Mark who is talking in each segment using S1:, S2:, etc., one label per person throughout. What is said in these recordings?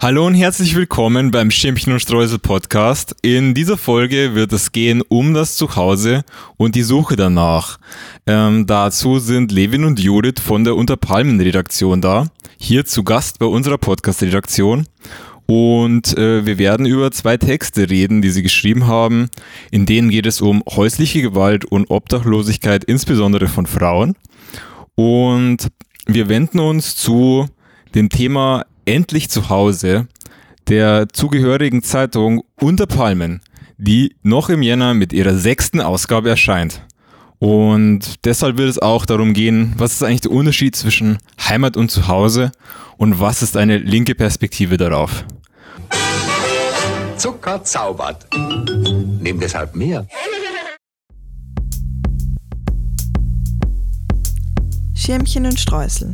S1: Hallo und herzlich willkommen beim Schimpchen und Streusel Podcast. In dieser Folge wird es gehen um das Zuhause und die Suche danach. Ähm, dazu sind Levin und Judith von der Unterpalmen Redaktion da, hier zu Gast bei unserer Podcast Redaktion. Und äh, wir werden über zwei Texte reden, die sie geschrieben haben. In denen geht es um häusliche Gewalt und Obdachlosigkeit, insbesondere von Frauen. Und wir wenden uns zu dem Thema endlich zu Hause der zugehörigen Zeitung Unter Palmen, die noch im Jänner mit ihrer sechsten Ausgabe erscheint. Und deshalb wird es auch darum gehen, was ist eigentlich der Unterschied zwischen Heimat und Zuhause und was ist eine linke Perspektive darauf.
S2: Zucker zaubert. Nimm deshalb mehr.
S3: Schirmchen und Streusel.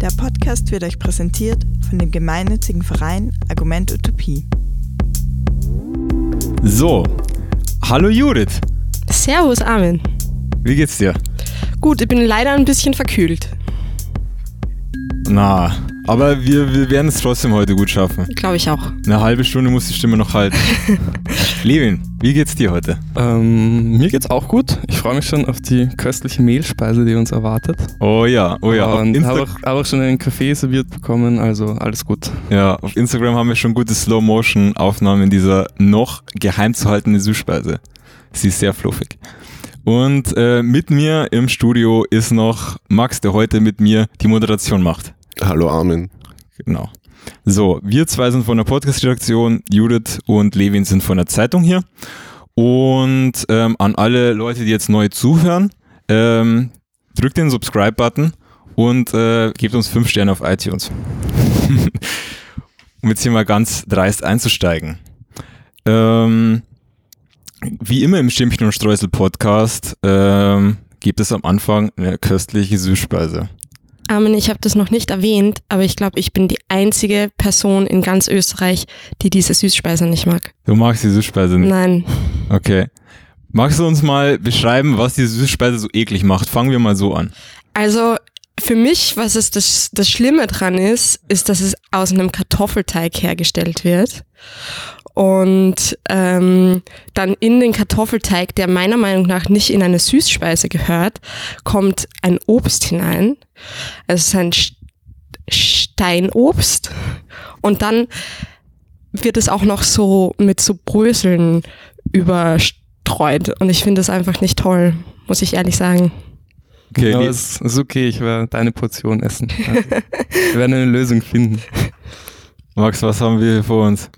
S3: Der Podcast wird euch präsentiert von dem gemeinnützigen Verein Argument Utopie.
S1: So, hallo Judith,
S4: Servus, Armin.
S1: wie geht's dir?
S4: Gut, ich bin leider ein bisschen verkühlt.
S1: Na, aber wir, wir werden es trotzdem heute gut schaffen.
S4: Glaube ich auch.
S1: Eine halbe Stunde muss die Stimme noch halten. Levin, wie geht's dir heute?
S5: Ähm, mir geht's auch gut. Ich freue mich schon auf die köstliche Mehlspeise, die uns erwartet.
S1: Oh ja, oh ja.
S5: Und habe auch, hab auch schon einen Kaffee serviert bekommen, also alles gut.
S1: ja, auf Instagram haben wir schon gute Slow-Motion-Aufnahmen dieser noch geheim zu haltenden Süßspeise. Sie ist sehr fluffig. Und äh, mit mir im Studio ist noch Max, der heute mit mir die Moderation macht.
S6: Hallo Armin.
S1: Genau. So, wir zwei sind von der Podcast-Redaktion, Judith und Levin sind von der Zeitung hier. Und ähm, an alle Leute, die jetzt neu zuhören, ähm, drückt den Subscribe-Button und äh, gebt uns fünf Sterne auf iTunes. um jetzt hier mal ganz dreist einzusteigen. Ähm, wie immer im Stimmchen und Streusel Podcast ähm, gibt es am Anfang eine köstliche Süßspeise.
S4: Armin, ich habe das noch nicht erwähnt, aber ich glaube, ich bin die einzige Person in ganz Österreich, die diese Süßspeise nicht mag.
S1: Du magst die Süßspeise nicht?
S4: Nein.
S1: Okay. Magst du uns mal beschreiben, was die Süßspeise so eklig macht? Fangen wir mal so an.
S4: Also für mich, was es das, das Schlimme dran ist, ist, dass es aus einem Kartoffelteig hergestellt wird. Und ähm, dann in den Kartoffelteig, der meiner Meinung nach nicht in eine Süßspeise gehört, kommt ein Obst hinein. Es ist ein Steinobst. Und dann wird es auch noch so mit so Bröseln überstreut. Und ich finde das einfach nicht toll, muss ich ehrlich sagen.
S1: Okay,
S5: Aber
S1: die-
S5: es ist okay, ich werde deine Portion essen. Also, wir werden eine Lösung finden.
S1: Max, was haben wir hier vor uns?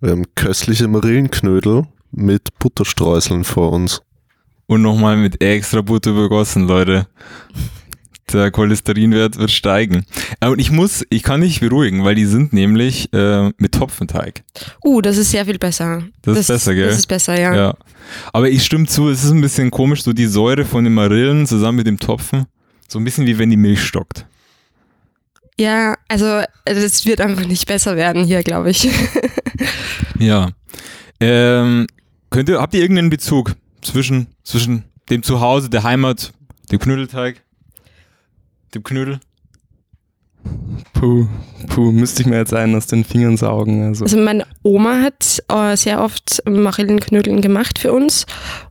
S6: Wir haben köstliche Marillenknödel mit Butterstreuseln vor uns.
S1: Und nochmal mit extra Butter übergossen, Leute. Der Cholesterinwert wird steigen. Äh, Und ich muss, ich kann dich beruhigen, weil die sind nämlich äh, mit Topfenteig.
S4: Uh, das ist sehr viel besser.
S1: Das ist besser, gell?
S4: Das ist besser, ja.
S1: Ja. Aber ich stimme zu, es ist ein bisschen komisch, so die Säure von den Marillen zusammen mit dem Topfen. So ein bisschen wie wenn die Milch stockt.
S4: Ja, also es wird einfach nicht besser werden hier, glaube ich.
S1: Ja. Ähm, könnt ihr, habt ihr irgendeinen Bezug zwischen, zwischen dem Zuhause, der Heimat, dem Knödelteig, dem Knödel?
S5: Puh, puh, müsste ich mir jetzt einen aus den Fingern saugen. Also,
S4: Also meine Oma hat äh, sehr oft Marillenknödeln gemacht für uns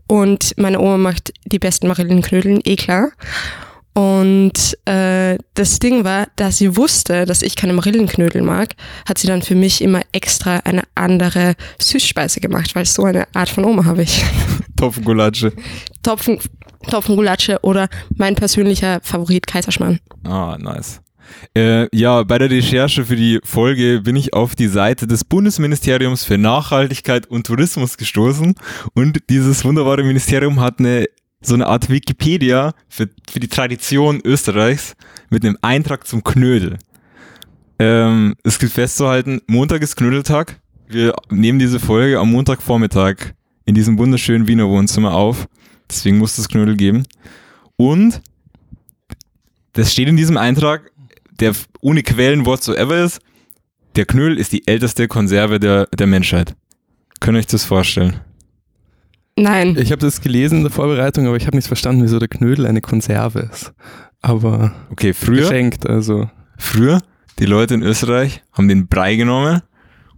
S4: und meine Oma macht die besten Marillenknödeln, eh klar. Und äh, das Ding war, da sie wusste, dass ich keine Marillenknödel mag, hat sie dann für mich immer extra eine andere Süßspeise gemacht, weil so eine Art von Oma habe ich.
S1: Topfengulatsche.
S4: Topfen, Topfengulatsche oder mein persönlicher Favorit Kaiserschmarrn.
S1: Ah, nice. Äh, ja, bei der Recherche für die Folge bin ich auf die Seite des Bundesministeriums für Nachhaltigkeit und Tourismus gestoßen und dieses wunderbare Ministerium hat eine so eine Art Wikipedia für, für die Tradition Österreichs mit einem Eintrag zum Knödel. Ähm, es gilt festzuhalten, Montag ist Knödeltag. Wir nehmen diese Folge am Montagvormittag in diesem wunderschönen Wiener Wohnzimmer auf. Deswegen muss es Knödel geben. Und das steht in diesem Eintrag, der ohne Quellen whatsoever ist. Der Knödel ist die älteste Konserve der, der Menschheit. Könnt ihr euch das vorstellen?
S4: Nein.
S5: ich habe das gelesen in der Vorbereitung, aber ich habe nicht verstanden, wieso der Knödel eine Konserve ist. Aber
S1: Okay, früher,
S5: geschenkt, also.
S1: früher, die Leute in Österreich haben den Brei genommen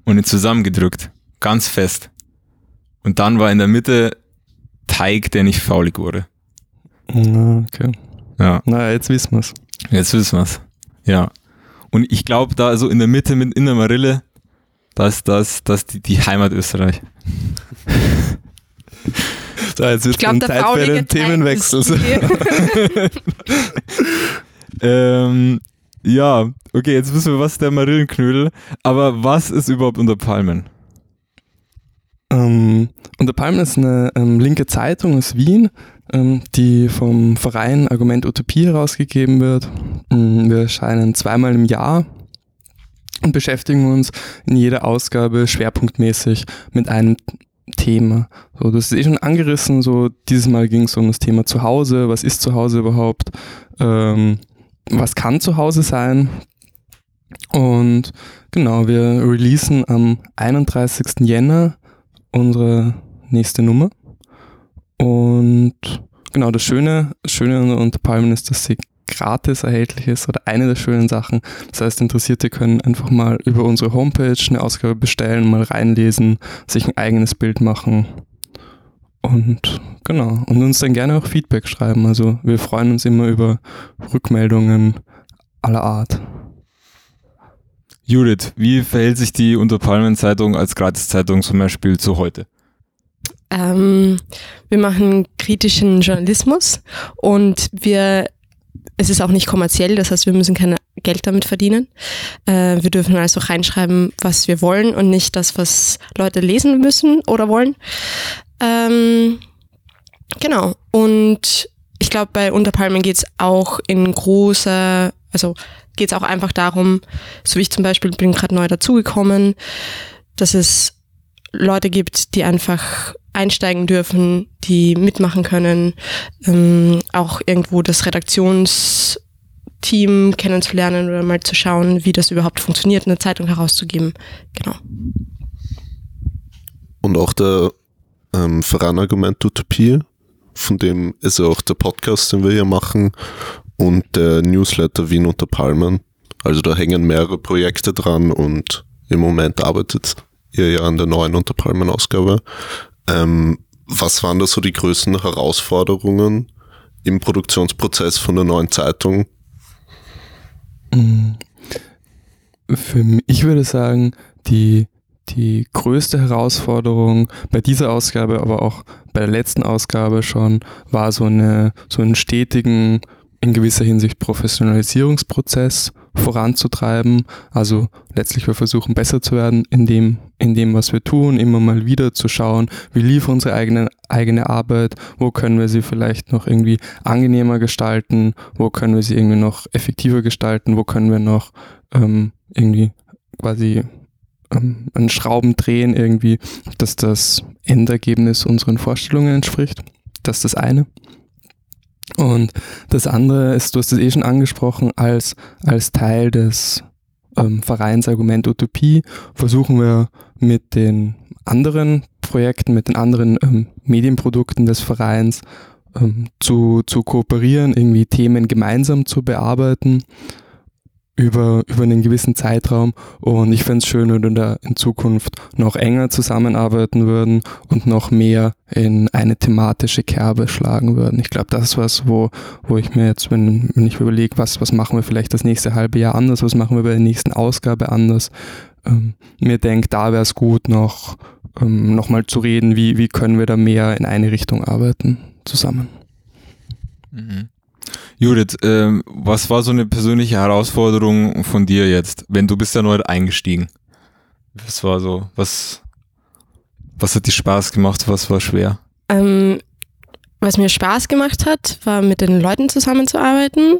S1: und ihn zusammengedrückt. Ganz fest. Und dann war in der Mitte Teig, der nicht faulig wurde.
S5: Na, okay.
S1: Ja,
S5: Na, jetzt wissen wir's.
S1: jetzt wissen wir's. Ja. Und ich glaube, da so in der Mitte mit in der Marille, da ist das, das die, die Heimat Österreich.
S5: So, jetzt wird
S4: der
S5: Zeit für den Themenwechsel.
S1: Ähm, ja, okay, jetzt wissen wir, was ist der Marillenknödel. Aber was ist überhaupt unter Palmen?
S5: Ähm, Unter Palmen ist eine ähm, linke Zeitung aus Wien, ähm, die vom Verein Argument Utopie herausgegeben wird. Ähm, wir erscheinen zweimal im Jahr und beschäftigen uns in jeder Ausgabe schwerpunktmäßig mit einem Thema. So, das ist eh schon angerissen. So, dieses Mal ging es um das Thema Zuhause. Was ist Zuhause überhaupt? Ähm, was kann Zuhause sein? Und genau, wir releasen am 31. Jänner unsere nächste Nummer. Und genau, das Schöne, Schöne unter Palmen ist, dass sie gratis erhältlich ist oder eine der schönen Sachen. Das heißt, Interessierte können einfach mal über unsere Homepage eine Ausgabe bestellen, mal reinlesen, sich ein eigenes Bild machen. Und genau, und uns dann gerne auch Feedback schreiben. Also wir freuen uns immer über Rückmeldungen aller Art.
S1: Judith, wie verhält sich die Unterpalmen-Zeitung als Gratiszeitung zum Beispiel zu heute?
S4: Ähm, wir machen kritischen Journalismus und wir, es ist auch nicht kommerziell, das heißt, wir müssen kein Geld damit verdienen. Äh, wir dürfen also reinschreiben, was wir wollen und nicht das, was Leute lesen müssen oder wollen. Ähm, genau. Und ich glaube, bei Unterpalmen geht es auch in großer, also geht es auch einfach darum, so wie ich zum Beispiel bin gerade neu dazugekommen, dass es Leute gibt, die einfach einsteigen dürfen, die mitmachen können, ähm, auch irgendwo das Redaktionsteam kennenzulernen oder mal zu schauen, wie das überhaupt funktioniert, eine Zeitung herauszugeben. Genau.
S6: Und auch der ähm, Verein Argument Utopie, von dem ist ja auch der Podcast, den wir hier machen, und der Newsletter Wien unter Palmen. Also da hängen mehrere Projekte dran und im Moment arbeitet ihr ja an der neuen Unter Palmen Ausgabe. Ähm, was waren da so die größten Herausforderungen im Produktionsprozess von der neuen Zeitung?
S5: Mm. Für mich, ich würde sagen, die, die größte Herausforderung bei dieser Ausgabe, aber auch bei der letzten Ausgabe schon, war so eine, so einen stetigen, in gewisser Hinsicht Professionalisierungsprozess voranzutreiben. Also letztlich wir versuchen besser zu werden in dem, in dem, was wir tun, immer mal wieder zu schauen, wie lief unsere eigene, eigene Arbeit, wo können wir sie vielleicht noch irgendwie angenehmer gestalten, wo können wir sie irgendwie noch effektiver gestalten, wo können wir noch ähm, irgendwie quasi ähm, an Schrauben drehen, irgendwie, dass das Endergebnis unseren Vorstellungen entspricht. Das ist das eine. Und das andere ist, du hast es eh schon angesprochen, als, als Teil des ähm, Vereins Argument Utopie versuchen wir mit den anderen Projekten, mit den anderen ähm, Medienprodukten des Vereins ähm, zu, zu kooperieren, irgendwie Themen gemeinsam zu bearbeiten über, über einen gewissen Zeitraum. Und ich fände es schön, wenn wir da in Zukunft noch enger zusammenarbeiten würden und noch mehr in eine thematische Kerbe schlagen würden. Ich glaube, das ist was, wo, wo ich mir jetzt, wenn, wenn ich überlege, was, was machen wir vielleicht das nächste halbe Jahr anders, was machen wir bei der nächsten Ausgabe anders, ähm, mir denke, da wäre es gut, noch, ähm, noch mal zu reden, wie, wie können wir da mehr in eine Richtung arbeiten zusammen.
S1: Mhm. Judith, ähm, was war so eine persönliche Herausforderung von dir jetzt, wenn du bist ja neu eingestiegen? Was war so, was, was hat dir Spaß gemacht, was war schwer?
S4: Ähm, was mir Spaß gemacht hat, war mit den Leuten zusammenzuarbeiten.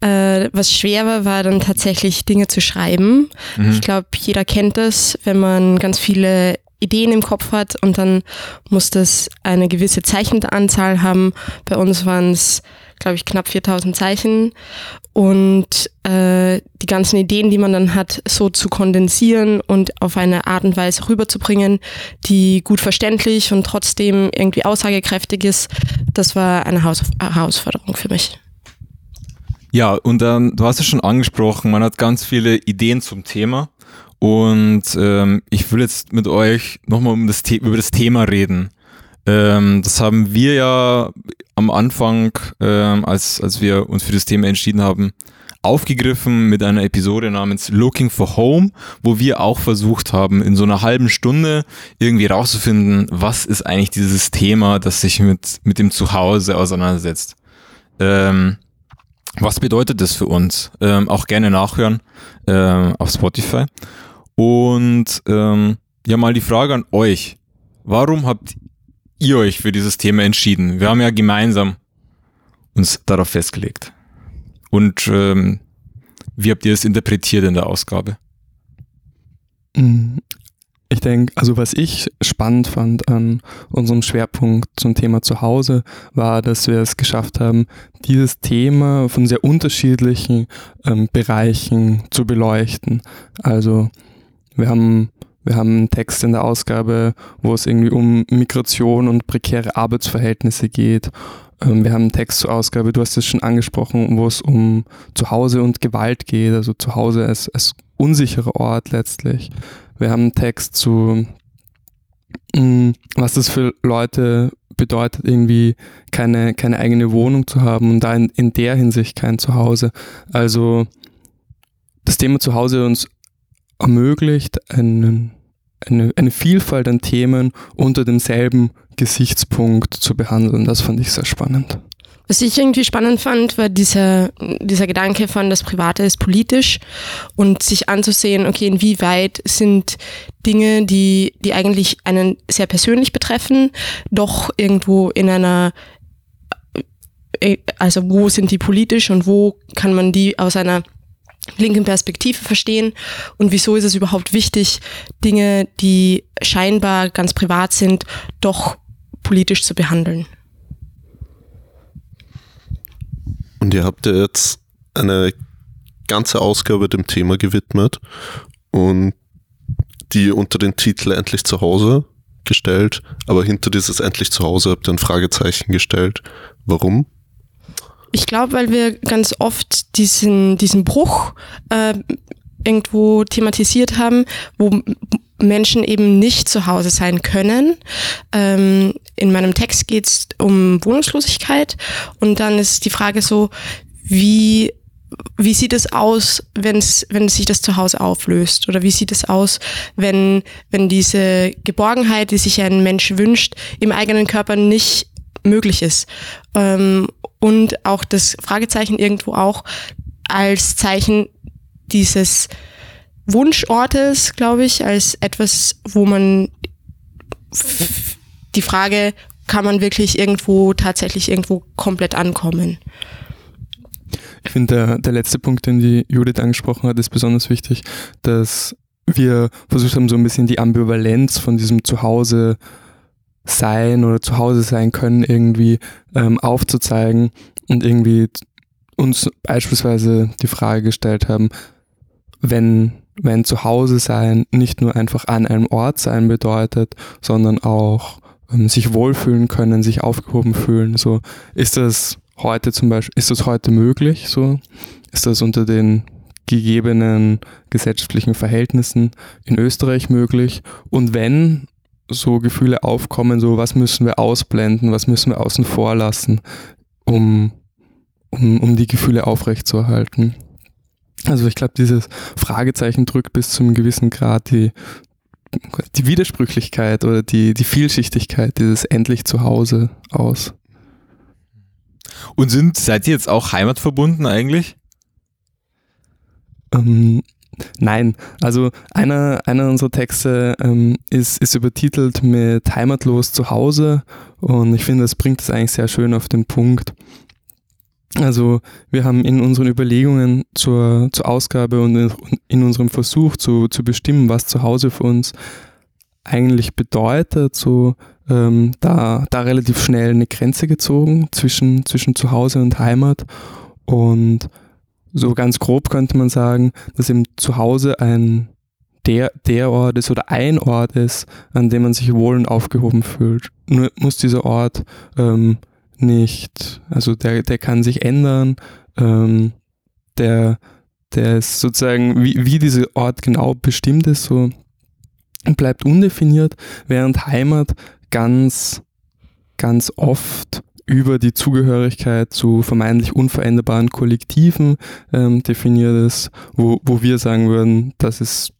S4: Äh, was schwer war, war dann tatsächlich Dinge zu schreiben.
S1: Mhm.
S4: Ich glaube, jeder kennt das, wenn man ganz viele Ideen im Kopf hat und dann muss das eine gewisse Zeichenanzahl haben. Bei uns waren es, glaube ich, knapp 4000 Zeichen und äh, die ganzen Ideen, die man dann hat, so zu kondensieren und auf eine Art und Weise rüberzubringen, die gut verständlich und trotzdem irgendwie aussagekräftig ist, das war eine Haus Herausforderung für mich.
S1: Ja, und dann, du hast es schon angesprochen, man hat ganz viele Ideen zum Thema. Und ähm, ich will jetzt mit euch nochmal um das über das Thema reden. Ähm, das haben wir ja am Anfang, ähm, als, als wir uns für das Thema entschieden haben, aufgegriffen mit einer Episode namens Looking for Home, wo wir auch versucht haben, in so einer halben Stunde irgendwie rauszufinden, was ist eigentlich dieses Thema, das sich mit, mit dem Zuhause auseinandersetzt. Ähm, was bedeutet das für uns? Ähm, auch gerne nachhören ähm, auf Spotify. Und ähm, ja, mal die Frage an euch. Warum habt ihr euch für dieses Thema entschieden? Wir haben ja gemeinsam uns darauf festgelegt. Und ähm, wie habt ihr es interpretiert in der Ausgabe?
S5: Mm, ich denke, also was ich spannend fand an unserem Schwerpunkt zum Thema Zuhause, war, dass wir es geschafft haben, dieses Thema von sehr unterschiedlichen ähm, Bereichen zu beleuchten. Also wir haben wir haben einen Text in der Ausgabe, wo es irgendwie um Migration und prekäre Arbeitsverhältnisse geht. Ähm, wir haben einen Text zur Ausgabe, du hast es schon angesprochen, wo es um Zuhause und Gewalt geht, also Zuhause als, als unsicherer Ort letztlich. Wir haben einen Text zu, mm, was das für Leute bedeutet, irgendwie keine, keine eigene Wohnung zu haben und da in, in der Hinsicht kein Zuhause. Also das Thema Zuhause uns ermöglicht, einen, eine, eine Vielfalt an Themen unter demselben Gesichtspunkt zu behandeln. Das fand ich sehr spannend.
S4: Was ich irgendwie spannend fand, war dieser, dieser Gedanke von, das Private ist politisch und sich anzusehen, okay, inwieweit sind Dinge, die, die eigentlich einen sehr persönlich betreffen, doch irgendwo in einer, äh, also wo sind die politisch und wo kann man die aus einer linken Perspektive verstehen und wieso ist es überhaupt wichtig, Dinge, die scheinbar ganz privat sind, doch politisch zu behandeln.
S6: Und ihr habt ja jetzt eine ganze Ausgabe dem Thema gewidmet und die unter den Titel Endlich zu Hause gestellt, aber hinter dieses Endlich zu Hause habt ihr ein Fragezeichen gestellt. Warum?
S4: Ich glaube, weil wir ganz oft diesen, diesen Bruch äh, irgendwo thematisiert haben, wo Menschen eben nicht zu Hause sein können. Ähm, in meinem Text geht es um Wohnungslosigkeit und dann ist die Frage so, wie wie sieht es aus, wenn's, wenn sich das Zuhause auflöst? Oder wie sieht es aus, wenn, wenn diese Geborgenheit, die sich ein Mensch wünscht, im eigenen Körper nicht möglich ist? Ähm, und auch das Fragezeichen irgendwo auch als Zeichen dieses Wunschortes, glaube ich, als etwas, wo man die Frage, kann man wirklich irgendwo tatsächlich irgendwo komplett ankommen?
S5: Ich finde, der, der letzte Punkt, den die Judith angesprochen hat, ist besonders wichtig, dass wir versucht haben, so ein bisschen die Ambivalenz von diesem Zuhause sein oder Zuhause sein können irgendwie ähm, aufzuzeigen und irgendwie uns beispielsweise die Frage gestellt haben, wenn, wenn Zuhause sein nicht nur einfach an einem Ort sein bedeutet, sondern auch ähm, sich wohlfühlen können, sich aufgehoben fühlen. So ist das heute zum Beispiel, ist das heute möglich? So ist das unter den gegebenen gesellschaftlichen Verhältnissen in Österreich möglich? Und wenn so Gefühle aufkommen, so was müssen wir ausblenden, was müssen wir außen vor lassen, um, um, um die Gefühle aufrechtzuerhalten. Also ich glaube, dieses Fragezeichen drückt bis zu einem gewissen Grad die, die Widersprüchlichkeit oder die, die Vielschichtigkeit dieses endlich zu Hause aus.
S1: Und sind, seid ihr jetzt auch heimatverbunden eigentlich?
S5: Ähm, nein, also einer, einer unserer Texte ähm, ist, ist übertitelt mit Heimatlos zu Hause und ich finde, das bringt es eigentlich sehr schön auf den Punkt. Also wir haben in unseren Überlegungen zur, zur Ausgabe und in unserem Versuch zu, zu bestimmen, was zu Hause für uns eigentlich bedeutet, so ähm, da, da relativ schnell eine Grenze gezogen zwischen, zwischen Zuhause und Heimat. Und so ganz grob könnte man sagen, dass eben Zuhause ein der, der Ort ist oder ein Ort ist, an dem man sich wohl und aufgehoben fühlt. Nur muss dieser Ort ähm, nicht, also der, der kann sich ändern, ähm, der, der ist sozusagen, wie, wie dieser Ort genau bestimmt ist, so bleibt undefiniert, während Heimat ganz, ganz oft über die Zugehörigkeit zu vermeintlich unveränderbaren Kollektiven ähm, definiert ist, wo, wo wir sagen würden, das ist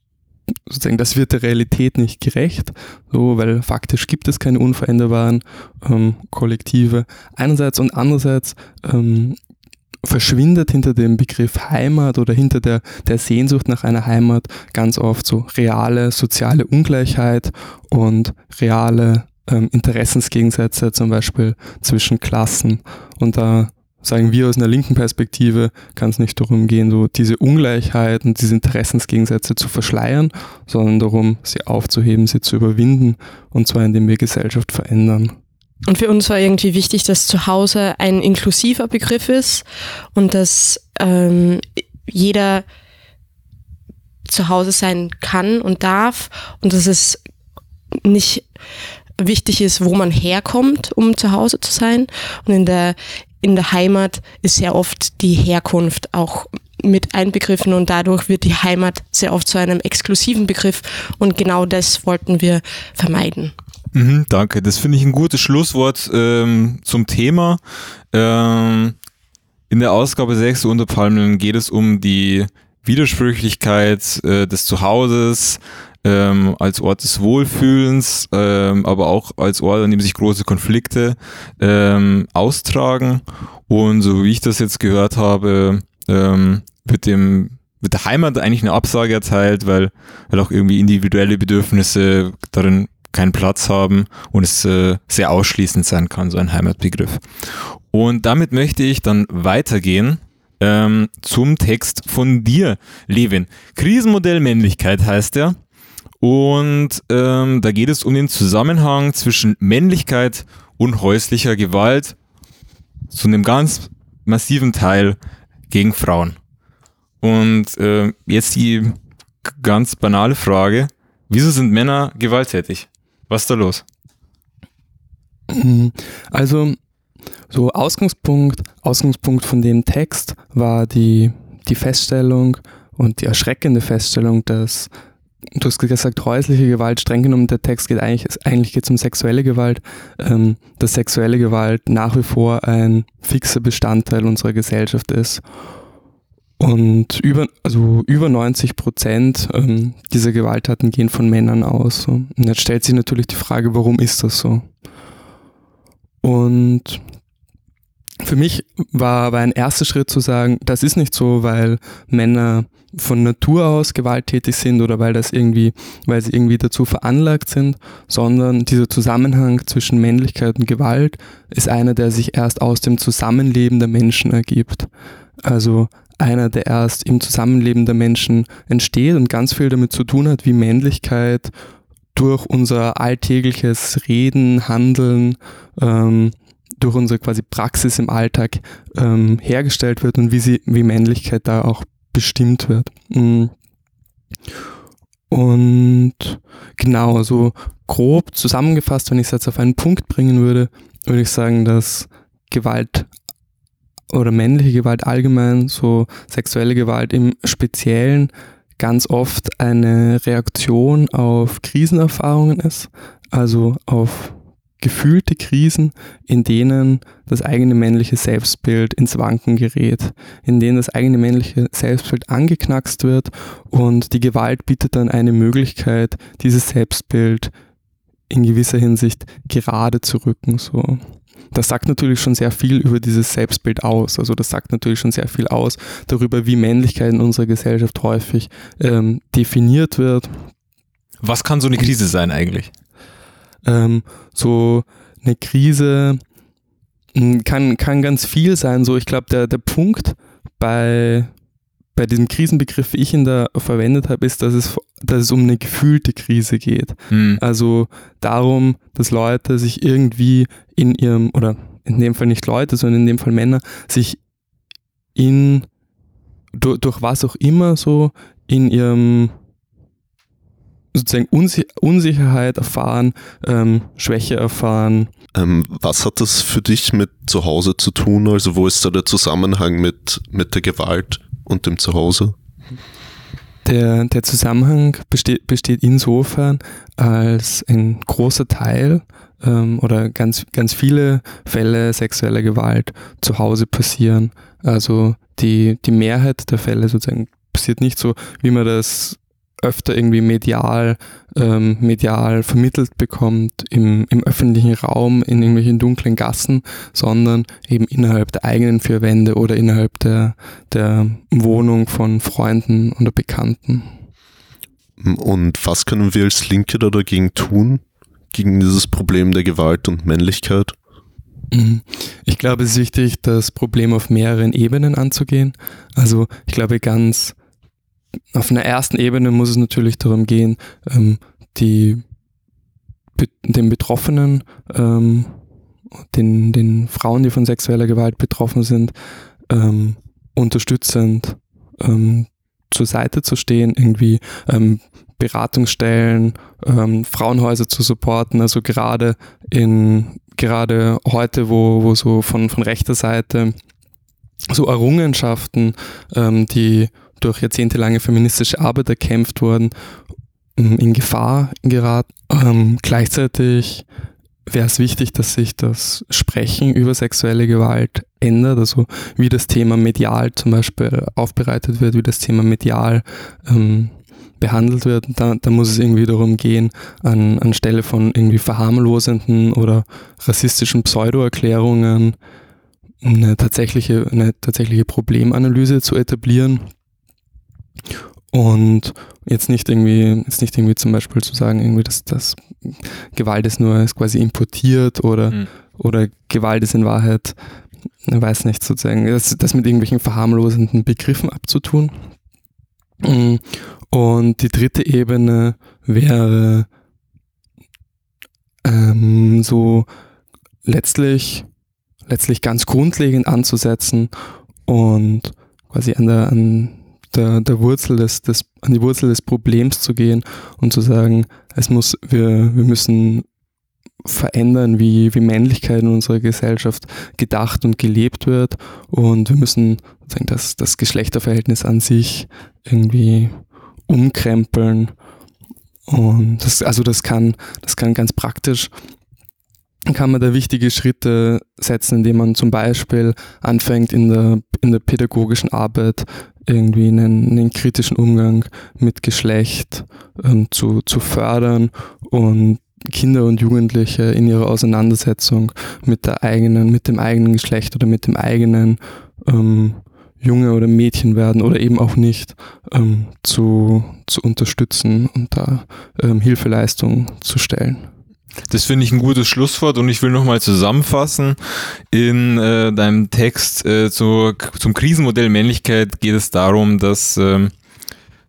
S5: sozusagen, das wird der Realität nicht gerecht, so, weil faktisch gibt es keine unveränderbaren ähm, Kollektive. Einerseits und andererseits ähm, verschwindet hinter dem Begriff Heimat oder hinter der, der Sehnsucht nach einer Heimat ganz oft so reale soziale Ungleichheit und reale ähm, Interessensgegensätze zum Beispiel zwischen Klassen. Und da sagen wir aus einer linken Perspektive, kann es nicht darum gehen, so diese Ungleichheit und diese Interessensgegensätze zu verschleiern, sondern darum, sie aufzuheben, sie zu überwinden und zwar indem wir Gesellschaft verändern.
S4: Und für uns war irgendwie wichtig, dass Zuhause ein inklusiver Begriff ist und dass ähm, jeder zu Hause sein kann und darf und dass es nicht wichtig ist, wo man herkommt, um zu Hause zu sein. Und in der, in der Heimat ist sehr oft die Herkunft auch mit einbegriffen und dadurch wird die Heimat sehr oft zu einem exklusiven Begriff und genau das wollten wir vermeiden.
S1: Mhm, danke, das finde ich ein gutes Schlusswort ähm, zum Thema. Ähm, in der Ausgabe 6 unter Palmen geht es um die Widersprüchlichkeit äh, des Zuhauses ähm, als Ort des Wohlfühlens, ähm, aber auch als Ort, an dem sich große Konflikte ähm, austragen. Und so wie ich das jetzt gehört habe, ähm, wird dem wird der Heimat eigentlich eine Absage erteilt, weil, weil auch irgendwie individuelle Bedürfnisse darin keinen Platz haben und es äh, sehr ausschließend sein kann, so ein Heimatbegriff. Und damit möchte ich dann weitergehen ähm, zum Text von dir, Levin. Krisenmodell Männlichkeit heißt er. Und ähm, da geht es um den Zusammenhang zwischen Männlichkeit und häuslicher Gewalt zu einem ganz massiven Teil gegen Frauen. Und äh, jetzt die ganz banale Frage, wieso sind Männer gewalttätig? Was ist da los?
S5: Also, so Ausgangspunkt, Ausgangspunkt von dem Text war die, die Feststellung und die erschreckende Feststellung, dass du hast gesagt, häusliche Gewalt, streng genommen, der Text geht eigentlich, eigentlich geht es um sexuelle Gewalt, ähm, dass sexuelle Gewalt nach wie vor ein fixer Bestandteil unserer Gesellschaft ist. Und über, also über 90 Prozent ähm, dieser Gewalttaten gehen von Männern aus. So. Und jetzt stellt sich natürlich die Frage, warum ist das so? Und für mich war, war ein erster Schritt zu sagen, das ist nicht so, weil Männer von Natur aus gewalttätig sind oder weil das irgendwie, weil sie irgendwie dazu veranlagt sind, sondern dieser Zusammenhang zwischen Männlichkeit und Gewalt ist einer, der sich erst aus dem Zusammenleben der Menschen ergibt. Also einer, der erst im Zusammenleben der Menschen entsteht und ganz viel damit zu tun hat, wie Männlichkeit durch unser alltägliches Reden, Handeln, ähm, durch unsere quasi Praxis im Alltag ähm, hergestellt wird und wie sie, wie Männlichkeit da auch bestimmt wird. Mm. Und genau, so grob zusammengefasst, wenn ich es jetzt auf einen Punkt bringen würde, würde ich sagen, dass Gewalt oder männliche Gewalt allgemein, so sexuelle Gewalt im Speziellen ganz oft eine Reaktion auf Krisenerfahrungen ist, also auf gefühlte Krisen, in denen das eigene männliche Selbstbild ins Wanken gerät, in denen das eigene männliche Selbstbild angeknackst wird und die Gewalt bietet dann eine Möglichkeit, dieses Selbstbild in gewisser Hinsicht gerade zu rücken. So das sagt natürlich schon sehr viel über dieses Selbstbild aus. Also das sagt natürlich schon sehr viel aus darüber, wie Männlichkeit in unserer Gesellschaft häufig ähm, definiert wird.
S1: Was kann so eine Krise sein eigentlich?
S5: Ähm, so eine Krise hm, kann, kann ganz viel sein. So, ich glaube, der, der Punkt bei bei diesem Krisenbegriff, wie ich ihn da verwendet habe, ist, dass es, dass es um eine gefühlte Krise geht. Hm. Also darum, dass Leute sich irgendwie in ihrem, oder in dem Fall nicht Leute, sondern in dem Fall Männer, sich in, durch, durch was auch immer so in ihrem sozusagen Unsi Unsicherheit erfahren, ähm, Schwäche erfahren.
S6: Ähm, was hat das für dich mit zu Hause zu tun? Also wo ist da der Zusammenhang mit, mit der Gewalt und dem Zuhause?
S5: Der, der Zusammenhang besteht, besteht insofern, als ein großer Teil ähm, oder ganz, ganz viele Fälle sexueller Gewalt zu Hause passieren. Also die, die Mehrheit der Fälle sozusagen passiert nicht so, wie man das öfter irgendwie medial, ähm, medial vermittelt bekommt im, im öffentlichen Raum, in irgendwelchen dunklen Gassen, sondern eben innerhalb der eigenen vier Wände oder innerhalb der, der Wohnung von Freunden oder Bekannten.
S6: Und was können wir als Linke da dagegen tun? Gegen dieses Problem der Gewalt und Männlichkeit?
S5: Mhm. Ich glaube, es ist wichtig, das Problem auf mehreren Ebenen anzugehen. Also ich glaube, ganz auf einer ersten Ebene muss es natürlich darum gehen, ähm, die, den Betroffenen, ähm, den, den Frauen, die von sexueller Gewalt betroffen sind, ähm, unterstützend ähm, zur Seite zu stehen, irgendwie ähm, Beratungsstellen, ähm, Frauenhäuser zu supporten, also gerade in gerade heute, wo, wo so von, von rechter Seite so Errungenschaften, die durch jahrzehntelange feministische Arbeit erkämpft wurden, ähm, in Gefahr geraten. Ähm, gleichzeitig wäre es wichtig, dass sich das Sprechen über sexuelle Gewalt ändert, also wie das Thema medial zum Beispiel aufbereitet wird, wie das Thema medial ähm, behandelt wird. Da, da muss es irgendwie darum gehen, an, anstelle von irgendwie verharmlosenden oder rassistischen Pseudoerklärungen eine tatsächliche, eine tatsächliche Problemanalyse zu etablieren und jetzt nicht irgendwie, jetzt nicht irgendwie zum Beispiel zu sagen, irgendwie, dass das Gewalt ist nur ist quasi importiert oder, mhm. oder Gewalt ist in Wahrheit, weiß nicht, sozusagen, das, das mit irgendwelchen verharmlosenden Begriffen abzutun. Mm. Und die dritte Ebene wäre ähm, so letztlich, letztlich ganz grundlegend anzusetzen und quasi an der, an der, der Wurzel des, des, an die Wurzel des Problems zu gehen und zu sagen, es muss, wir, wir müssen verändern, wie, wie Männlichkeit in unserer Gesellschaft gedacht und gelebt wird. Und wir müssen das, das Geschlechterverhältnis an sich irgendwie umkrempeln. Und das, also das kann, das kann ganz praktisch kann man da wichtige Schritte setzen, indem man zum Beispiel anfängt in der, in der pädagogischen Arbeit irgendwie einen, einen kritischen Umgang mit Geschlecht ähm, zu, zu fördern und Kinder und Jugendliche in ihrer Auseinandersetzung mit der eigenen, mit dem eigenen Geschlecht oder mit dem eigenen ähm, Junge oder Mädchen werden oder eben auch nicht ähm, zu, zu unterstützen und da ähm, Hilfeleistung zu stellen.
S1: Das finde ich ein gutes Schlusswort und ich will nochmal zusammenfassen. In äh, deinem Text äh, zu, zum Krisenmodell Männlichkeit geht es darum, dass ähm,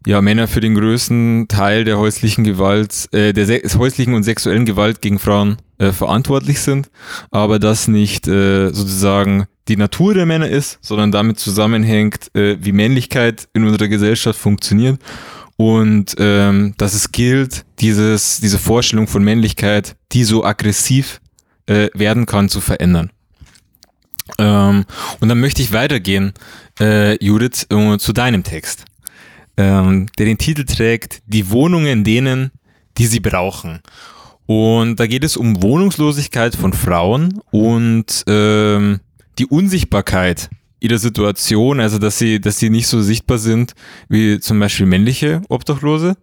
S1: ja, Männer für den größten Teil der häuslichen Gewalt, äh, der häuslichen und sexuellen Gewalt gegen Frauen äh, verantwortlich sind, aber das nicht äh, sozusagen die Natur der Männer ist, sondern damit zusammenhängt, äh, wie Männlichkeit in unserer Gesellschaft funktioniert und ähm, dass es gilt, dieses, diese Vorstellung von Männlichkeit, die so aggressiv äh, werden kann, zu verändern. Ähm, und dann möchte ich weitergehen, äh, Judith, äh, zu deinem Text, ähm, der den Titel trägt, Die Wohnungen denen, die sie brauchen. Und da geht es um Wohnungslosigkeit von Frauen und ähm, die Unsichtbarkeit ihrer Situation, also dass sie, dass sie nicht so sichtbar sind wie zum Beispiel männliche Obdachlose.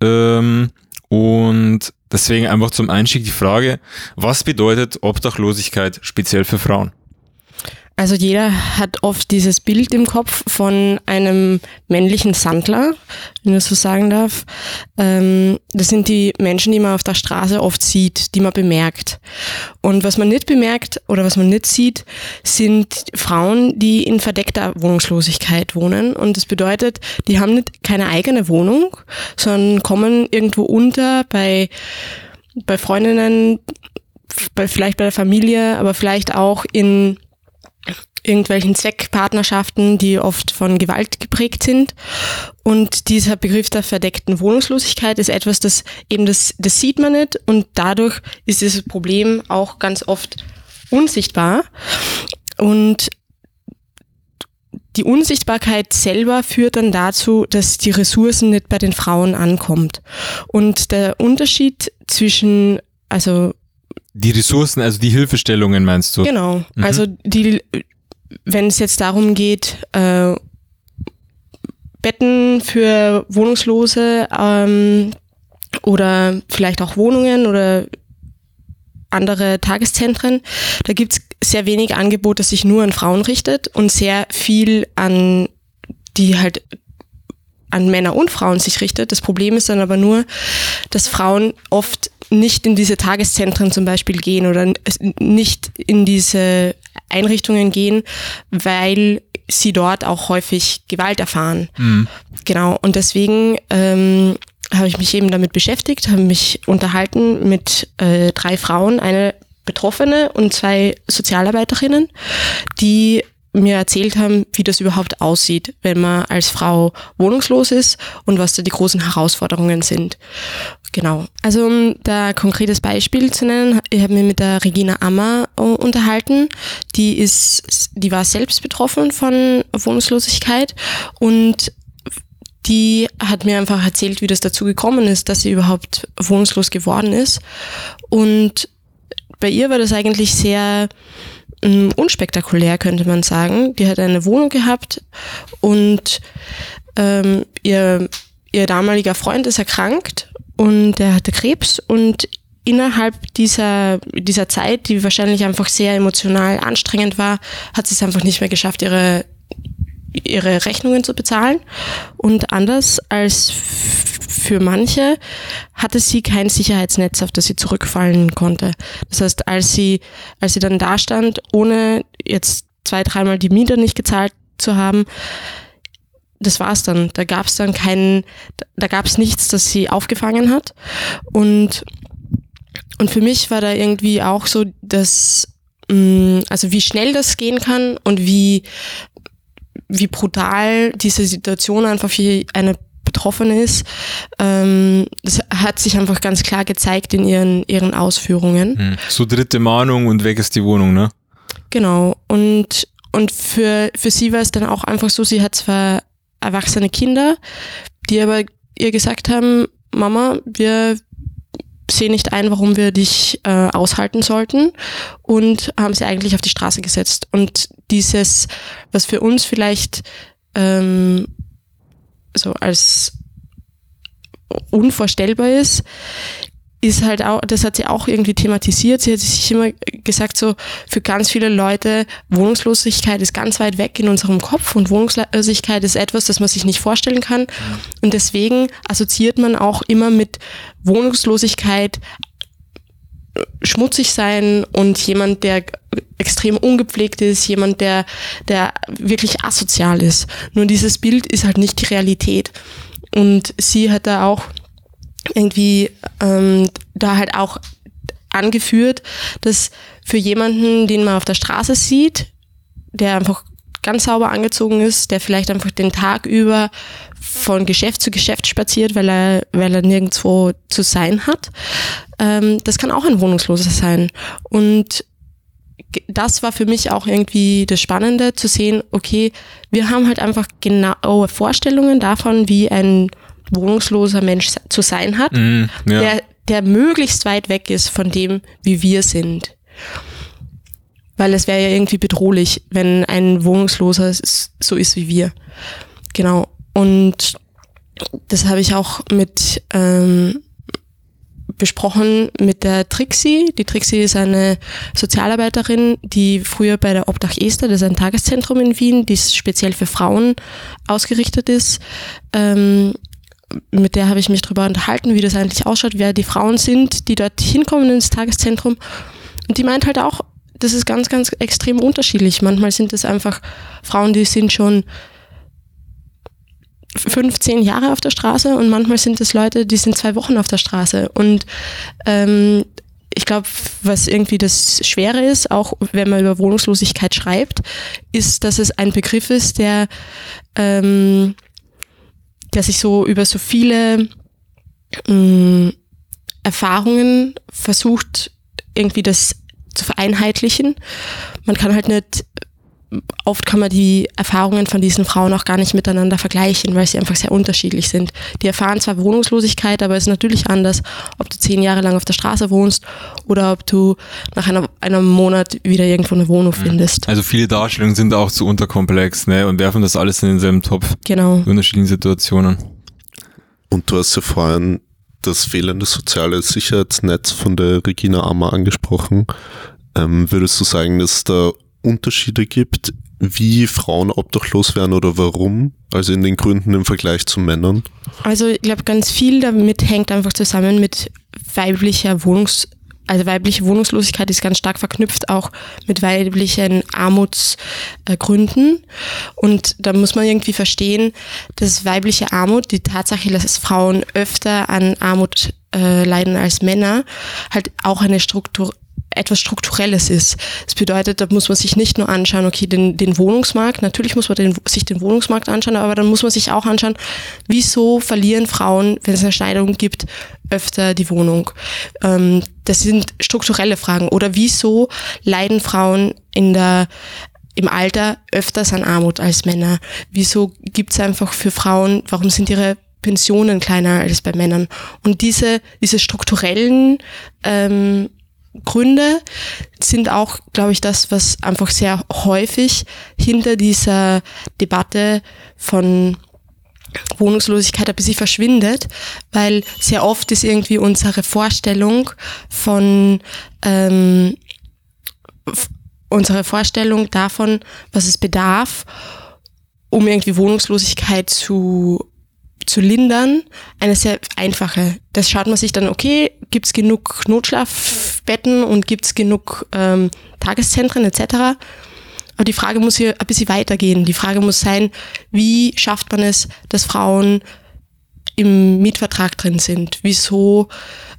S1: Ähm, und deswegen einfach zum Einstieg die Frage, was bedeutet Obdachlosigkeit speziell für Frauen?
S4: Also jeder hat oft dieses Bild im Kopf von einem männlichen Sandler, wenn man so sagen darf. Ähm, das sind die Menschen, die man auf der Straße oft sieht, die man bemerkt. Und was man nicht bemerkt oder was man nicht sieht, sind Frauen, die in verdeckter Wohnungslosigkeit wohnen. Und das bedeutet, die haben nicht keine eigene Wohnung, sondern kommen irgendwo unter bei, bei Freundinnen, vielleicht bei der Familie, aber vielleicht auch in irgendwelchen Zweckpartnerschaften, die oft von Gewalt geprägt sind. Und dieser Begriff der verdeckten Wohnungslosigkeit ist etwas, das eben das, das sieht man nicht und dadurch ist dieses Problem auch ganz oft unsichtbar. Und die Unsichtbarkeit selber führt dann dazu, dass die Ressourcen nicht bei den Frauen ankommt. Und der Unterschied zwischen, also
S1: Die Ressourcen, also die Hilfestellungen meinst du?
S4: Genau.
S1: Mhm.
S4: Also die, wenn es jetzt darum geht, äh, Betten für Wohnungslose ähm, oder vielleicht auch Wohnungen oder andere Tageszentren, da gibt's sehr wenig Angebot, das sich nur an Frauen richtet und sehr viel an die halt an Männer und Frauen sich richtet. Das Problem ist dann aber nur, dass Frauen oft nicht in diese Tageszentren zum Beispiel gehen oder nicht in diese Einrichtungen gehen, weil sie dort auch häufig Gewalt erfahren.
S1: Mhm.
S4: Genau. Und deswegen ähm, habe ich mich eben damit beschäftigt, habe mich unterhalten mit äh, drei Frauen, eine Betroffene und zwei Sozialarbeiterinnen, die mir erzählt haben, wie das überhaupt aussieht, wenn man als Frau wohnungslos ist und was da die großen Herausforderungen sind. Genau. Also um da konkretes Beispiel zu nennen, ich habe mich mit der Regina Ammer äh, unterhalten. Die ist, die war selbst betroffen von Wohnungslosigkeit und die hat mir einfach erzählt, wie das dazu gekommen ist, dass sie überhaupt wohnungslos geworden ist. Und bei ihr war das eigentlich sehr unspektakulär, könnte man sagen. Die hat eine Wohnung gehabt und ähm, ihr, ihr damaliger Freund ist erkrankt und der hatte Krebs und innerhalb dieser, dieser Zeit, die wahrscheinlich einfach sehr emotional anstrengend war, hat sie es einfach nicht mehr geschafft, ihre ihre Rechnungen zu bezahlen. Und anders als für manche hatte sie kein Sicherheitsnetz, auf das sie zurückfallen konnte. Das heißt, als sie, als sie dann da stand, ohne jetzt zwei, dreimal die Miete nicht gezahlt zu haben, das war's dann. Da gab's dann keinen, da gab's nichts, das sie aufgefangen hat. Und, und für mich war da irgendwie auch so, dass, mh, also wie schnell das gehen kann und wie, wie brutal diese Situation einfach für eine Betroffene ist, ähm, das hat sich einfach ganz klar gezeigt in ihren, ihren Ausführungen.
S1: Hm. So dritte Mahnung und weg ist die Wohnung, ne?
S4: Genau. Und, und für, für sie war es dann auch einfach so, sie hat zwar erwachsene Kinder, die aber ihr gesagt haben, Mama, wir sehen nicht ein, warum wir dich äh, aushalten sollten und haben sie eigentlich auf die Straße gesetzt. Und dieses, was für uns vielleicht ähm, so als unvorstellbar ist, ist halt auch, das hat sie auch irgendwie thematisiert. Sie hat sich immer gesagt, so für ganz viele Leute, Wohnungslosigkeit ist ganz weit weg in unserem Kopf und Wohnungslosigkeit ist etwas, das man sich nicht vorstellen kann. Und deswegen assoziiert man auch immer mit Wohnungslosigkeit schmutzig sein und jemand, der extrem ungepflegt ist, jemand, der, der wirklich asozial ist. Nur dieses Bild ist halt nicht die Realität. Und sie hat da auch irgendwie ähm, da halt auch angeführt, dass für jemanden, den man auf der Straße sieht, der einfach ganz sauber angezogen ist, der vielleicht einfach den Tag über von Geschäft zu Geschäft spaziert, weil er, weil er nirgendwo zu sein hat. Ähm, das kann auch ein Wohnungsloser sein. Und das war für mich auch irgendwie das Spannende zu sehen, okay, wir haben halt einfach genaue Vorstellungen davon, wie ein wohnungsloser Mensch zu sein hat,
S1: Mhm, ja.
S4: der, der möglichst weit weg ist von dem, wie wir sind. Weil es wäre ja irgendwie bedrohlich, wenn ein Wohnungsloser so ist wie wir. Genau. Und das habe ich auch mit ähm, besprochen mit der Trixie. Die Trixie ist eine Sozialarbeiterin, die früher bei der Obdach Esther, das ist ein Tageszentrum in Wien, das speziell für Frauen ausgerichtet ist. Ähm, mit der habe ich mich darüber unterhalten, wie das eigentlich ausschaut, wer die Frauen sind, die dort hinkommen ins Tageszentrum. Und die meint halt auch, das ist ganz, ganz extrem unterschiedlich. Manchmal sind es einfach Frauen, die sind schon 15 Jahre auf der Straße und manchmal sind es Leute, die sind zwei Wochen auf der Straße. Und ähm, ich glaube, was irgendwie das Schwere ist, auch wenn man über Wohnungslosigkeit schreibt, ist, dass es ein Begriff ist, der, ähm, der sich so über so viele ähm, Erfahrungen versucht, irgendwie das zu vereinheitlichen. Man kann halt nicht oft kann man die Erfahrungen von diesen Frauen auch gar nicht miteinander vergleichen, weil sie einfach sehr unterschiedlich sind. Die erfahren zwar Wohnungslosigkeit, aber es ist natürlich anders, ob du zehn Jahre lang auf der Straße wohnst oder ob du nach einer, einem Monat wieder irgendwo eine Wohnung mhm. findest.
S1: Also viele Darstellungen sind auch zu unterkomplex ne, und werfen das alles in denselben Topf.
S4: Genau.
S1: In unterschiedlichen Situationen.
S6: Und du hast ja vorhin das fehlende soziale Sicherheitsnetz von der Regina Ammer angesprochen. Ähm, würdest du sagen, dass da Unterschiede gibt, wie Frauen obdachlos werden oder warum? Also in den Gründen im Vergleich zu Männern?
S4: Also ich glaube, ganz viel damit hängt einfach zusammen mit weiblicher Wohnungs also weibliche Wohnungslosigkeit ist ganz stark verknüpft auch mit weiblichen Armutsgründen. Und da muss man irgendwie verstehen, dass weibliche Armut, die Tatsache, dass Frauen öfter an Armut äh, leiden als Männer, halt auch eine Struktur, etwas Strukturelles ist. Das bedeutet, da muss man sich nicht nur anschauen, okay, den, den Wohnungsmarkt, natürlich muss man den, sich den Wohnungsmarkt anschauen, aber dann muss man sich auch anschauen, wieso verlieren Frauen, wenn es eine Scheidung gibt, öfter die Wohnung. Ähm, das sind strukturelle Fragen. Oder wieso leiden Frauen in der im Alter öfters an Armut als Männer? Wieso gibt es einfach für Frauen, warum sind ihre Pensionen kleiner als bei Männern? Und diese, diese strukturellen ähm, Gründe sind auch, glaube ich, das, was einfach sehr häufig hinter dieser Debatte von Wohnungslosigkeit ein bisschen verschwindet, weil sehr oft ist irgendwie unsere Vorstellung von ähm, unsere Vorstellung davon, was es bedarf, um irgendwie Wohnungslosigkeit zu zu lindern, eine sehr einfache. Das schaut man sich dann, okay, gibt es genug Notschlafbetten und gibt es genug ähm, Tageszentren etc. Aber die Frage muss hier ein bisschen weitergehen. Die Frage muss sein, wie schafft man es, dass Frauen im Mietvertrag drin sind? Wieso,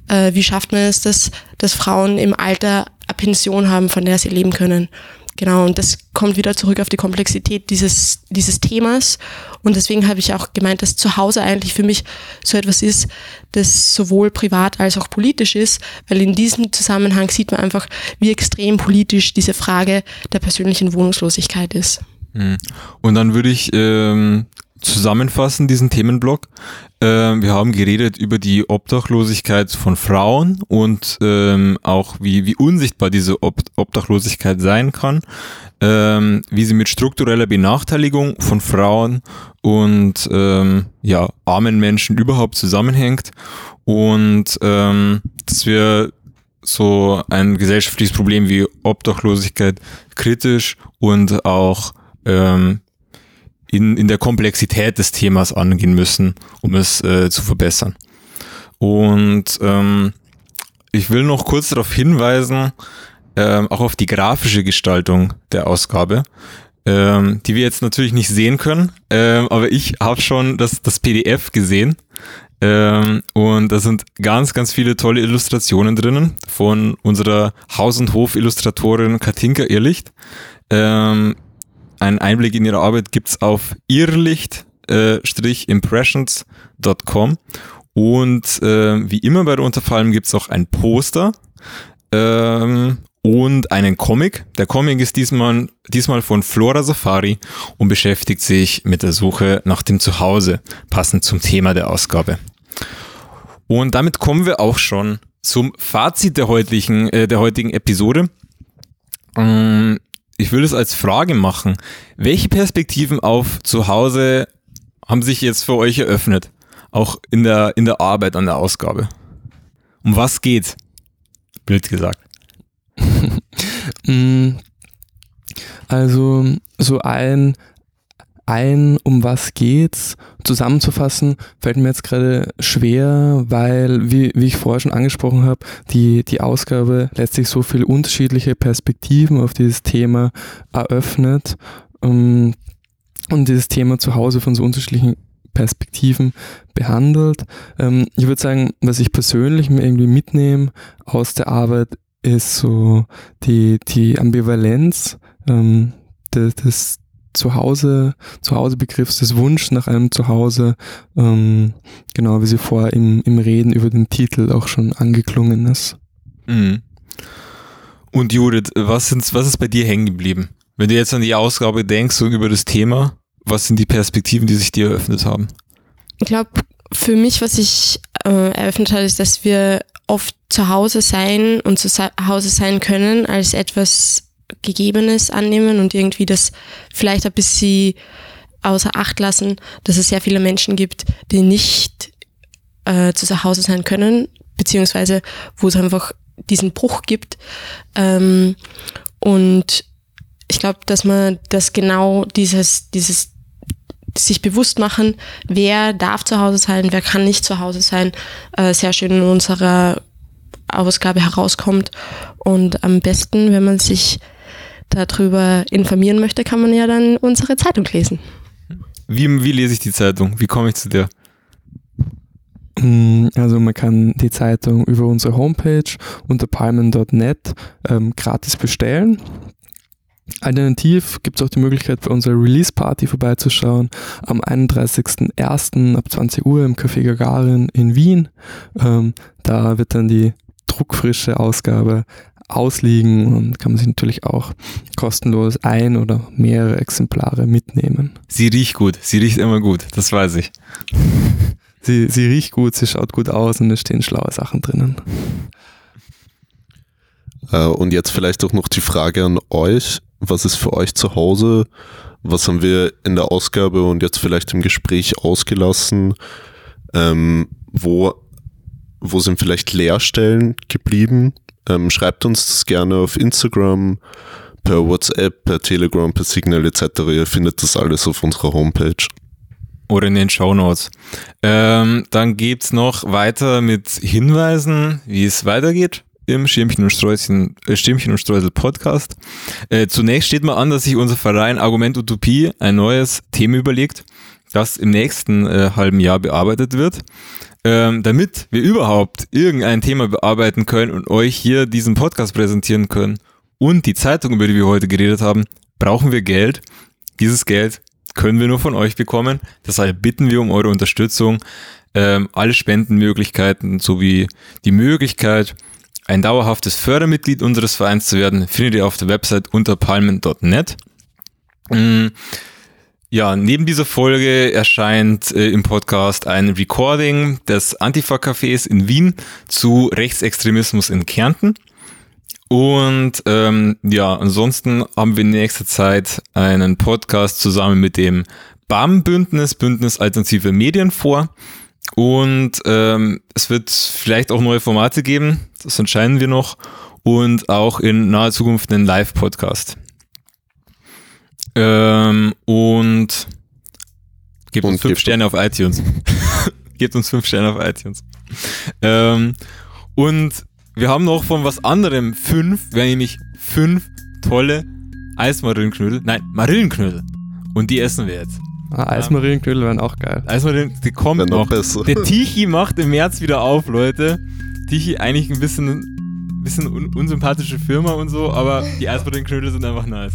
S4: äh, wie schafft man es, dass, dass Frauen im Alter eine Pension haben, von der sie leben können? Genau, und das kommt wieder zurück auf die Komplexität dieses, dieses Themas. Und deswegen habe ich auch gemeint, dass zu Hause eigentlich für mich so etwas ist, das sowohl privat als auch politisch ist, weil in diesem Zusammenhang sieht man einfach, wie extrem politisch diese Frage der persönlichen Wohnungslosigkeit ist.
S1: Hm. Und dann würde ich ähm, zusammenfassen, diesen Themenblock. Ähm, wir haben geredet über die Obdachlosigkeit von Frauen und ähm, auch wie, wie unsichtbar diese Ob Obdachlosigkeit sein kann, ähm, wie sie mit struktureller Benachteiligung von Frauen und ähm, ja, armen Menschen überhaupt zusammenhängt und ähm, dass wir so ein gesellschaftliches Problem wie Obdachlosigkeit kritisch und auch ähm, in, in der Komplexität des Themas angehen müssen, um es äh, zu verbessern. Und ähm, ich will noch kurz darauf hinweisen, ähm, auch auf die grafische Gestaltung der Ausgabe, ähm, die wir jetzt natürlich nicht sehen können, ähm, aber ich habe schon das, das PDF gesehen. Ähm, und da sind ganz, ganz viele tolle Illustrationen drinnen von unserer Haus- und Hof-Illustratorin Katinka Irrlicht. Ähm, einen Einblick in ihre Arbeit gibt's auf irrlicht-impressions.com und äh, wie immer bei der Unterfallen gibt's auch ein Poster ähm, und einen Comic. Der Comic ist diesmal, diesmal von Flora Safari und beschäftigt sich mit der Suche nach dem Zuhause, passend zum Thema der Ausgabe. Und damit kommen wir auch schon zum Fazit der heutigen, äh, der heutigen Episode. Ähm, ich will es als Frage machen. Welche Perspektiven auf Zuhause haben sich jetzt für euch eröffnet? Auch in der, in der Arbeit an der Ausgabe. Um was geht? Bild gesagt.
S5: Mm, also so ein ein, um was geht's, zusammenzufassen, fällt mir jetzt gerade schwer, weil, wie, wie ich vorher schon angesprochen habe, die, die Ausgabe letztlich so viele unterschiedliche Perspektiven auf dieses Thema eröffnet ähm, und dieses Thema zu Hause von so unterschiedlichen Perspektiven behandelt. Ähm, ich würde sagen, was ich persönlich mir irgendwie mitnehme aus der Arbeit, ist so die, die Ambivalenz ähm, des, des Zuhause, Zuhausebegriffs, des Wunsch nach einem Zuhause, ähm, genau wie sie vorher im, im Reden über den Titel auch schon angeklungen ist.
S1: Mhm. Und Judith, was, sind, was ist bei dir hängen geblieben? Wenn du jetzt an die Ausgabe denkst und über das Thema, was sind die Perspektiven, die sich dir eröffnet haben?
S4: Ich glaube, für mich, was sich äh, eröffnet hat, ist, dass wir oft zu Hause sein und zu Hause sein können als etwas Gegebenes annehmen und irgendwie das vielleicht ein bisschen außer Acht lassen, dass es sehr viele Menschen gibt, die nicht äh, zu Hause sein können, beziehungsweise wo es einfach diesen Bruch gibt. Ähm, und ich glaube, dass man das genau dieses, dieses sich bewusst machen, wer darf zu Hause sein, wer kann nicht zu Hause sein, äh, sehr schön in unserer Ausgabe herauskommt. Und am besten, wenn man sich darüber informieren möchte, kann man ja dann unsere Zeitung lesen.
S1: Wie, wie lese ich die Zeitung? Wie komme ich zu der?
S5: Mm, also man kann die Zeitung über unsere Homepage unter palmen.net ähm, gratis bestellen. Alternativ gibt es auch die Möglichkeit, bei unserer Release-Party vorbeizuschauen am 31.01. ab 20 Uhr im Café Gagarin in Wien. Ähm, da wird dann die druckfrische Ausgabe ausliegen und kann man sich natürlich auch kostenlos ein oder mehrere Exemplare mitnehmen.
S1: Sie riecht gut, sie riecht immer gut, das weiß ich.
S5: sie, sie riecht gut, sie schaut gut aus und es stehen schlaue Sachen drinnen.
S6: Äh, und jetzt vielleicht auch noch die Frage an euch. Was ist für euch zu Hause? Was haben wir in der Ausgabe und jetzt vielleicht im Gespräch ausgelassen? Ähm, wo, wo sind vielleicht Leerstellen geblieben? Ähm, schreibt uns das gerne auf Instagram, per WhatsApp, per Telegram, per Signal etc. Ihr findet das alles auf unserer Homepage.
S1: Oder in den Show Notes. Ähm, dann geht's noch weiter mit Hinweisen, wie es weitergeht im Schirmchen und Sträußchen, äh, Stimmchen und Streusel Podcast. Äh, zunächst steht mal an, dass sich unser Verein Argument Utopie ein neues Thema überlegt, das im nächsten äh, halben Jahr bearbeitet wird. Ähm, damit wir überhaupt irgendein Thema bearbeiten können und euch hier diesen Podcast präsentieren können und die Zeitung, über die wir heute geredet haben, brauchen wir Geld. Dieses Geld können wir nur von euch bekommen. Deshalb bitten wir um eure Unterstützung. Ähm, alle Spendenmöglichkeiten sowie die Möglichkeit, ein dauerhaftes Fördermitglied unseres Vereins zu werden, findet ihr auf der Website unter palmen.net. Mm, ja, neben dieser Folge erscheint äh, im Podcast ein Recording des Antifa-Cafés in Wien zu Rechtsextremismus in Kärnten. Und ähm, ja, ansonsten haben wir in nächster Zeit einen Podcast zusammen mit dem BAM-Bündnis, Bündnis Alternative Medien vor. Und ähm, es wird vielleicht auch neue Formate geben, das entscheiden wir noch. Und auch in naher Zukunft einen Live-Podcast. Ähm, und gebt uns fünf Sterne auf iTunes. gebt uns fünf Sterne auf iTunes. Ähm, und wir haben noch von was anderem fünf, wir haben nämlich fünf tolle Eismarillenknödel, nein, Marillenknödel. Und die essen wir jetzt.
S5: Ah, Eismarillenknödel wären auch geil.
S1: Eismarillen, die kommen noch. noch. Besser. Der Tichy macht im März wieder auf, Leute. Tichy eigentlich ein bisschen, bisschen un unsympathische Firma und so, aber die Eismarillenknödel sind einfach nice